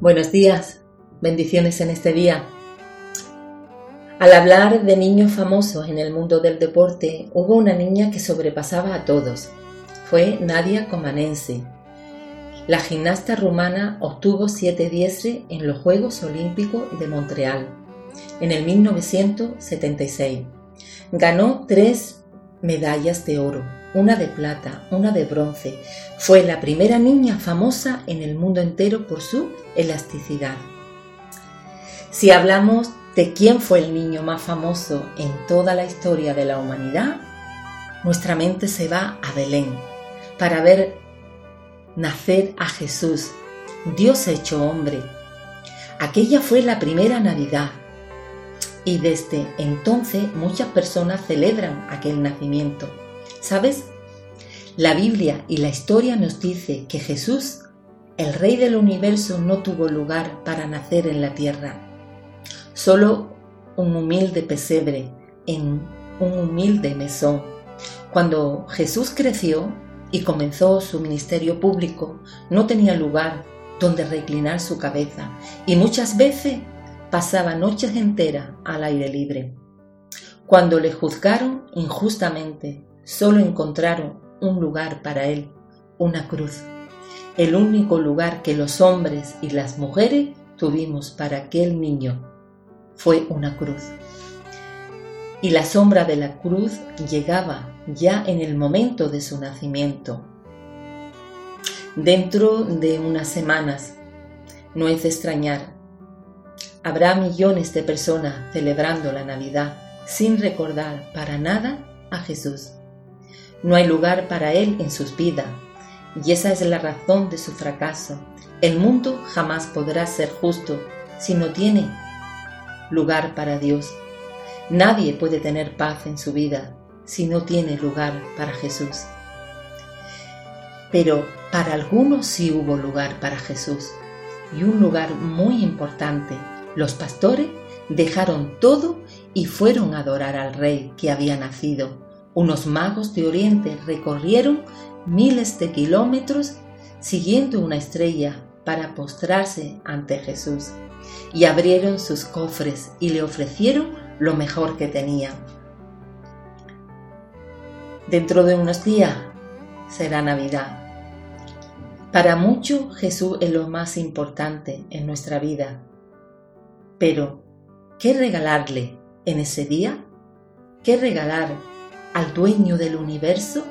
Buenos días, bendiciones en este día. Al hablar de niños famosos en el mundo del deporte, hubo una niña que sobrepasaba a todos. Fue Nadia Comanense. La gimnasta rumana obtuvo siete diésre en los Juegos Olímpicos de Montreal en el 1976. Ganó tres medallas de oro, una de plata, una de bronce. Fue la primera niña famosa en el mundo entero por su elasticidad. Si hablamos de quién fue el niño más famoso en toda la historia de la humanidad, nuestra mente se va a Belén para ver nacer a Jesús, Dios hecho hombre. Aquella fue la primera Navidad y desde entonces muchas personas celebran aquel nacimiento. ¿Sabes? La Biblia y la historia nos dice que Jesús, el Rey del universo, no tuvo lugar para nacer en la tierra. Solo un humilde pesebre en un humilde mesón. Cuando Jesús creció y comenzó su ministerio público, no tenía lugar donde reclinar su cabeza y muchas veces pasaba noches enteras al aire libre. Cuando le juzgaron injustamente, solo encontraron un lugar para él, una cruz, el único lugar que los hombres y las mujeres tuvimos para aquel niño fue una cruz. Y la sombra de la cruz llegaba ya en el momento de su nacimiento. Dentro de unas semanas, no es de extrañar, habrá millones de personas celebrando la Navidad sin recordar para nada a Jesús. No hay lugar para Él en sus vidas, y esa es la razón de su fracaso. El mundo jamás podrá ser justo si no tiene lugar para Dios. Nadie puede tener paz en su vida si no tiene lugar para Jesús. Pero para algunos sí hubo lugar para Jesús, y un lugar muy importante. Los pastores dejaron todo y fueron a adorar al rey que había nacido unos magos de Oriente recorrieron miles de kilómetros siguiendo una estrella para postrarse ante Jesús y abrieron sus cofres y le ofrecieron lo mejor que tenían. Dentro de unos días será Navidad. Para muchos Jesús es lo más importante en nuestra vida. Pero, ¿qué regalarle en ese día? ¿Qué regalar al dueño del universo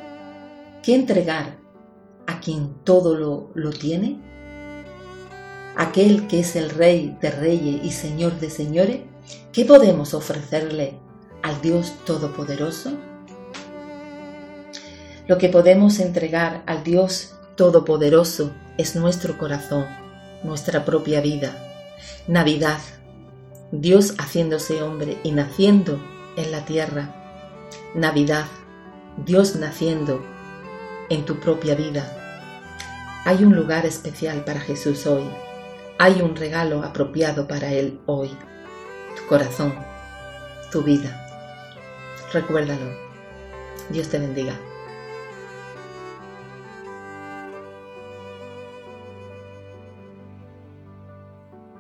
que entregar a quien todo lo, lo tiene? Aquel que es el Rey de Reyes y Señor de Señores, ¿qué podemos ofrecerle al Dios Todopoderoso? Lo que podemos entregar al Dios Todopoderoso es nuestro corazón, nuestra propia vida. Navidad, Dios haciéndose hombre y naciendo en la tierra Navidad, Dios naciendo en tu propia vida. Hay un lugar especial para Jesús hoy. Hay un regalo apropiado para Él hoy. Tu corazón, tu vida. Recuérdalo. Dios te bendiga.